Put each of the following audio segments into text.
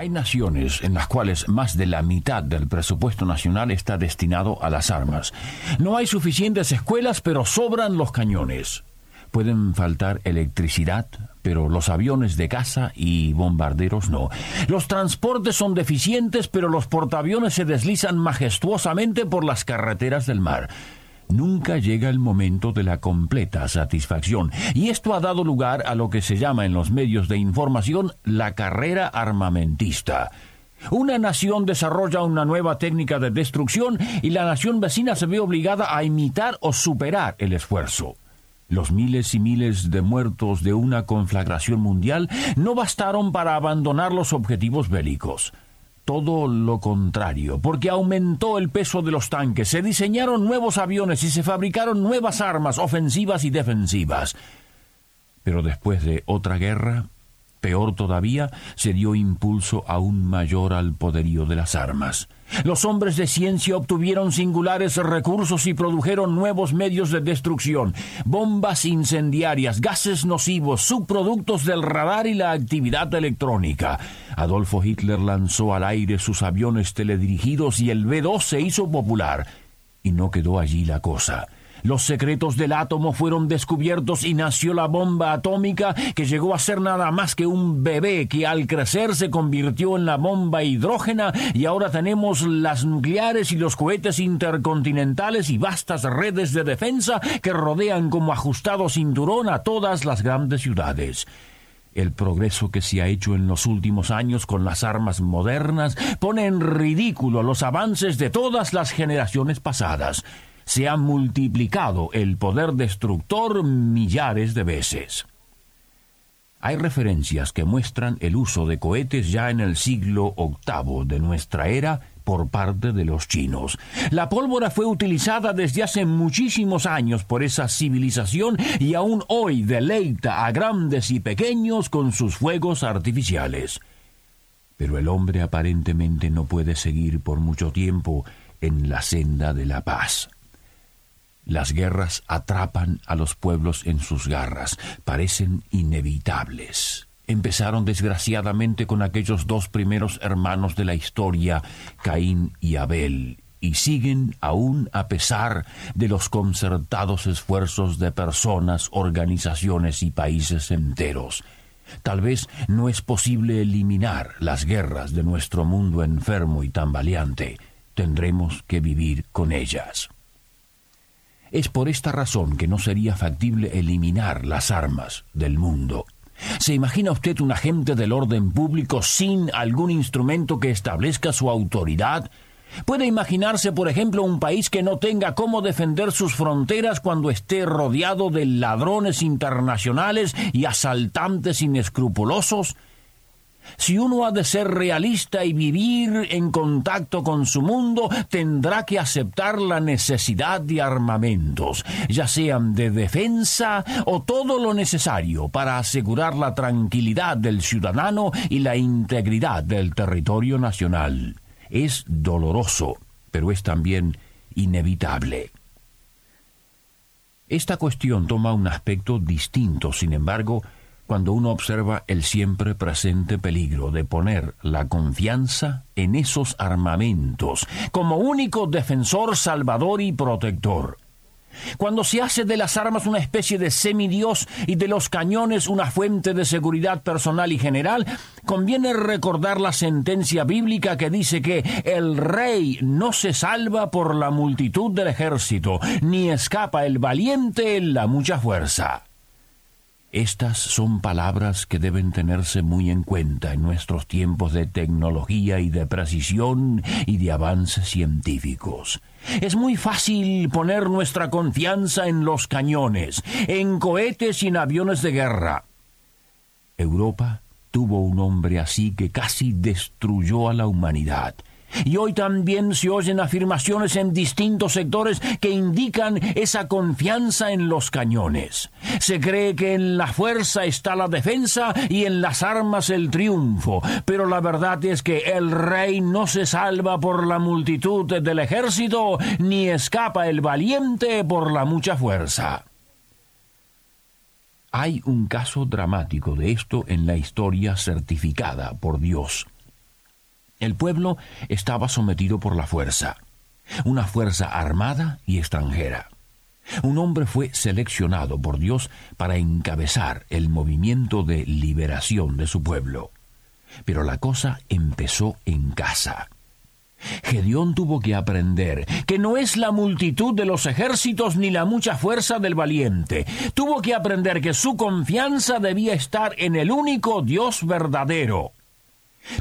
Hay naciones en las cuales más de la mitad del presupuesto nacional está destinado a las armas. No hay suficientes escuelas, pero sobran los cañones. Pueden faltar electricidad, pero los aviones de caza y bombarderos no. Los transportes son deficientes, pero los portaaviones se deslizan majestuosamente por las carreteras del mar nunca llega el momento de la completa satisfacción, y esto ha dado lugar a lo que se llama en los medios de información la carrera armamentista. Una nación desarrolla una nueva técnica de destrucción y la nación vecina se ve obligada a imitar o superar el esfuerzo. Los miles y miles de muertos de una conflagración mundial no bastaron para abandonar los objetivos bélicos todo lo contrario, porque aumentó el peso de los tanques, se diseñaron nuevos aviones y se fabricaron nuevas armas ofensivas y defensivas. Pero después de otra guerra, Peor todavía, se dio impulso aún mayor al poderío de las armas. Los hombres de ciencia obtuvieron singulares recursos y produjeron nuevos medios de destrucción, bombas incendiarias, gases nocivos, subproductos del radar y la actividad electrónica. Adolfo Hitler lanzó al aire sus aviones teledirigidos y el B-2 se hizo popular. Y no quedó allí la cosa. Los secretos del átomo fueron descubiertos y nació la bomba atómica que llegó a ser nada más que un bebé que al crecer se convirtió en la bomba hidrógena y ahora tenemos las nucleares y los cohetes intercontinentales y vastas redes de defensa que rodean como ajustado cinturón a todas las grandes ciudades. El progreso que se ha hecho en los últimos años con las armas modernas pone en ridículo los avances de todas las generaciones pasadas se ha multiplicado el poder destructor millares de veces. Hay referencias que muestran el uso de cohetes ya en el siglo VIII de nuestra era por parte de los chinos. La pólvora fue utilizada desde hace muchísimos años por esa civilización y aún hoy deleita a grandes y pequeños con sus fuegos artificiales. Pero el hombre aparentemente no puede seguir por mucho tiempo en la senda de la paz. Las guerras atrapan a los pueblos en sus garras, parecen inevitables. Empezaron desgraciadamente con aquellos dos primeros hermanos de la historia, Caín y Abel, y siguen aún a pesar de los concertados esfuerzos de personas, organizaciones y países enteros. Tal vez no es posible eliminar las guerras de nuestro mundo enfermo y tambaleante. Tendremos que vivir con ellas. Es por esta razón que no sería factible eliminar las armas del mundo. ¿Se imagina usted un agente del orden público sin algún instrumento que establezca su autoridad? ¿Puede imaginarse, por ejemplo, un país que no tenga cómo defender sus fronteras cuando esté rodeado de ladrones internacionales y asaltantes inescrupulosos? Si uno ha de ser realista y vivir en contacto con su mundo, tendrá que aceptar la necesidad de armamentos, ya sean de defensa o todo lo necesario para asegurar la tranquilidad del ciudadano y la integridad del territorio nacional. Es doloroso, pero es también inevitable. Esta cuestión toma un aspecto distinto, sin embargo, cuando uno observa el siempre presente peligro de poner la confianza en esos armamentos como único defensor, salvador y protector. Cuando se hace de las armas una especie de semidios y de los cañones una fuente de seguridad personal y general, conviene recordar la sentencia bíblica que dice que el rey no se salva por la multitud del ejército, ni escapa el valiente en la mucha fuerza. Estas son palabras que deben tenerse muy en cuenta en nuestros tiempos de tecnología y de precisión y de avances científicos. Es muy fácil poner nuestra confianza en los cañones, en cohetes y en aviones de guerra. Europa tuvo un hombre así que casi destruyó a la humanidad. Y hoy también se oyen afirmaciones en distintos sectores que indican esa confianza en los cañones. Se cree que en la fuerza está la defensa y en las armas el triunfo, pero la verdad es que el rey no se salva por la multitud del ejército, ni escapa el valiente por la mucha fuerza. Hay un caso dramático de esto en la historia certificada por Dios. El pueblo estaba sometido por la fuerza, una fuerza armada y extranjera. Un hombre fue seleccionado por Dios para encabezar el movimiento de liberación de su pueblo. Pero la cosa empezó en casa. Gedeón tuvo que aprender que no es la multitud de los ejércitos ni la mucha fuerza del valiente. Tuvo que aprender que su confianza debía estar en el único Dios verdadero.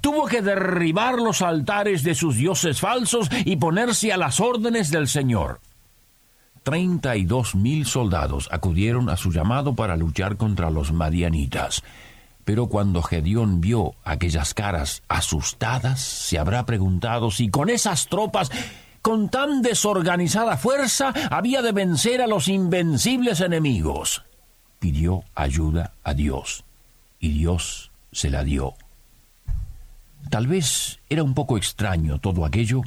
Tuvo que derribar los altares de sus dioses falsos y ponerse a las órdenes del Señor. Treinta y dos mil soldados acudieron a su llamado para luchar contra los madianitas. Pero cuando Gedeón vio aquellas caras asustadas, se habrá preguntado si con esas tropas, con tan desorganizada fuerza, había de vencer a los invencibles enemigos. Pidió ayuda a Dios, y Dios se la dio. Tal vez era un poco extraño todo aquello,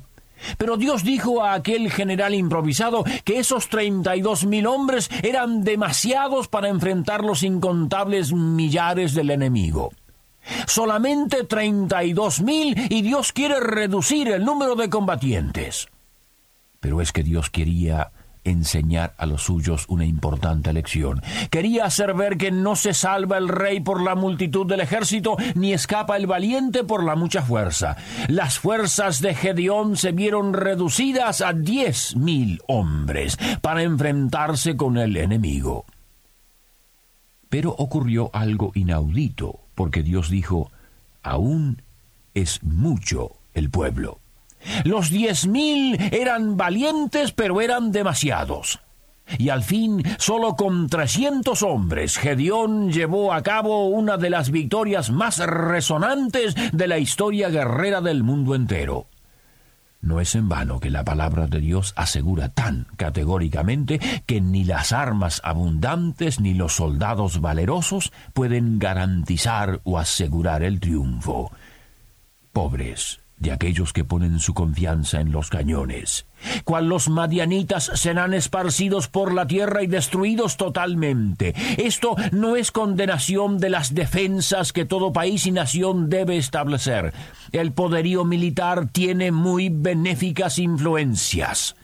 pero Dios dijo a aquel general improvisado que esos treinta y dos mil hombres eran demasiados para enfrentar los incontables millares del enemigo. Solamente treinta y dos mil y Dios quiere reducir el número de combatientes. Pero es que Dios quería enseñar a los suyos una importante lección. Quería hacer ver que no se salva el rey por la multitud del ejército, ni escapa el valiente por la mucha fuerza. Las fuerzas de Gedeón se vieron reducidas a diez mil hombres para enfrentarse con el enemigo. Pero ocurrió algo inaudito, porque Dios dijo, aún es mucho el pueblo. Los diez mil eran valientes, pero eran demasiados. Y al fin, solo con trescientos hombres, Gedeón llevó a cabo una de las victorias más resonantes de la historia guerrera del mundo entero. No es en vano que la palabra de Dios asegura tan categóricamente que ni las armas abundantes ni los soldados valerosos pueden garantizar o asegurar el triunfo. Pobres, de aquellos que ponen su confianza en los cañones. Cual los madianitas serán esparcidos por la tierra y destruidos totalmente. Esto no es condenación de las defensas que todo país y nación debe establecer. El poderío militar tiene muy benéficas influencias.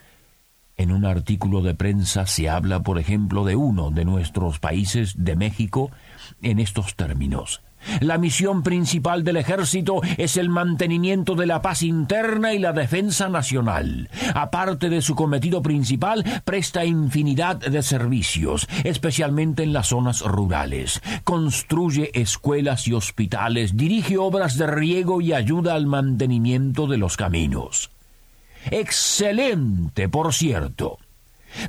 En un artículo de prensa se habla, por ejemplo, de uno de nuestros países, de México, en estos términos. La misión principal del ejército es el mantenimiento de la paz interna y la defensa nacional. Aparte de su cometido principal, presta infinidad de servicios, especialmente en las zonas rurales. Construye escuelas y hospitales, dirige obras de riego y ayuda al mantenimiento de los caminos. Excelente, por cierto.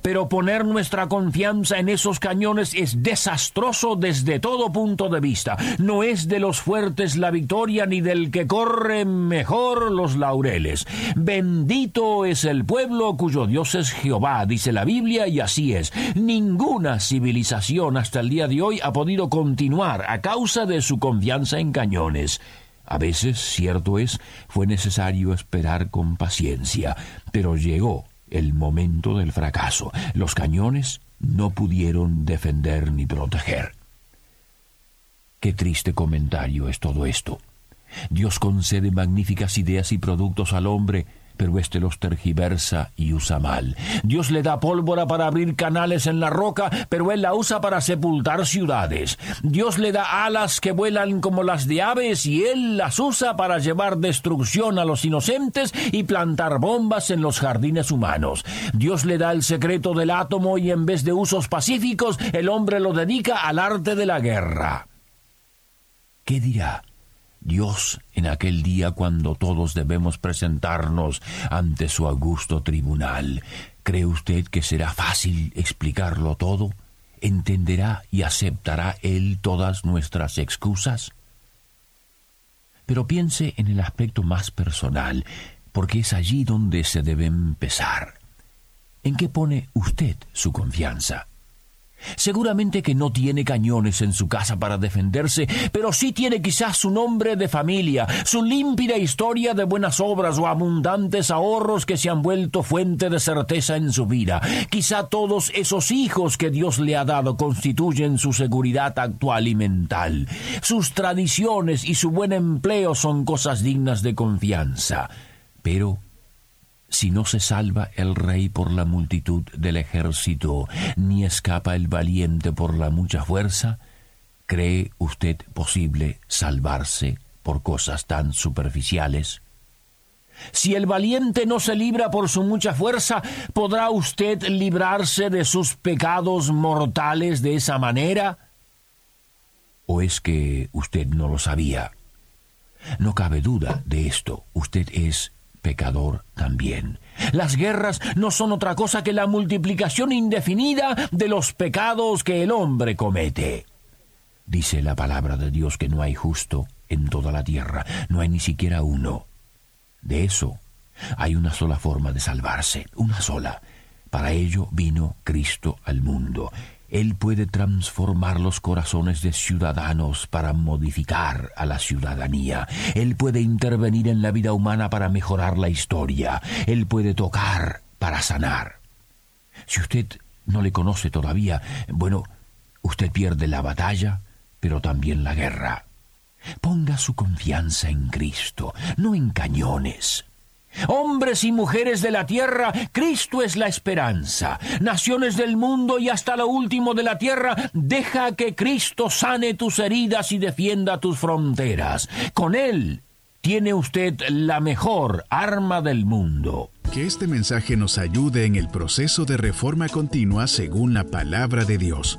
Pero poner nuestra confianza en esos cañones es desastroso desde todo punto de vista. No es de los fuertes la victoria ni del que corre mejor los laureles. Bendito es el pueblo cuyo Dios es Jehová, dice la Biblia, y así es. Ninguna civilización hasta el día de hoy ha podido continuar a causa de su confianza en cañones. A veces, cierto es, fue necesario esperar con paciencia, pero llegó el momento del fracaso. Los cañones no pudieron defender ni proteger. Qué triste comentario es todo esto. Dios concede magníficas ideas y productos al hombre, pero éste los tergiversa y usa mal. Dios le da pólvora para abrir canales en la roca, pero él la usa para sepultar ciudades. Dios le da alas que vuelan como las de aves y él las usa para llevar destrucción a los inocentes y plantar bombas en los jardines humanos. Dios le da el secreto del átomo y en vez de usos pacíficos, el hombre lo dedica al arte de la guerra. ¿Qué dirá? Dios en aquel día cuando todos debemos presentarnos ante su augusto tribunal. ¿Cree usted que será fácil explicarlo todo? ¿Entenderá y aceptará Él todas nuestras excusas? Pero piense en el aspecto más personal. porque es allí donde se debe empezar. ¿En qué pone usted su confianza? Seguramente que no tiene cañones en su casa para defenderse, pero sí tiene quizás su nombre de familia, su límpida historia de buenas obras o abundantes ahorros que se han vuelto fuente de certeza en su vida. Quizá todos esos hijos que Dios le ha dado constituyen su seguridad actual y mental. Sus tradiciones y su buen empleo son cosas dignas de confianza. Pero si no se salva el rey por la multitud del ejército, ni escapa el valiente por la mucha fuerza, ¿cree usted posible salvarse por cosas tan superficiales? Si el valiente no se libra por su mucha fuerza, ¿podrá usted librarse de sus pecados mortales de esa manera? ¿O es que usted no lo sabía? No cabe duda de esto. Usted es pecador también. Las guerras no son otra cosa que la multiplicación indefinida de los pecados que el hombre comete. Dice la palabra de Dios que no hay justo en toda la tierra, no hay ni siquiera uno. De eso hay una sola forma de salvarse, una sola. Para ello vino Cristo al mundo él puede transformar los corazones de ciudadanos para modificar a la ciudadanía. Él puede intervenir en la vida humana para mejorar la historia. Él puede tocar para sanar. Si usted no le conoce todavía, bueno, usted pierde la batalla, pero también la guerra. Ponga su confianza en Cristo, no en cañones. Hombres y mujeres de la tierra, Cristo es la esperanza. Naciones del mundo y hasta lo último de la tierra, deja que Cristo sane tus heridas y defienda tus fronteras. Con Él tiene usted la mejor arma del mundo. Que este mensaje nos ayude en el proceso de reforma continua según la palabra de Dios.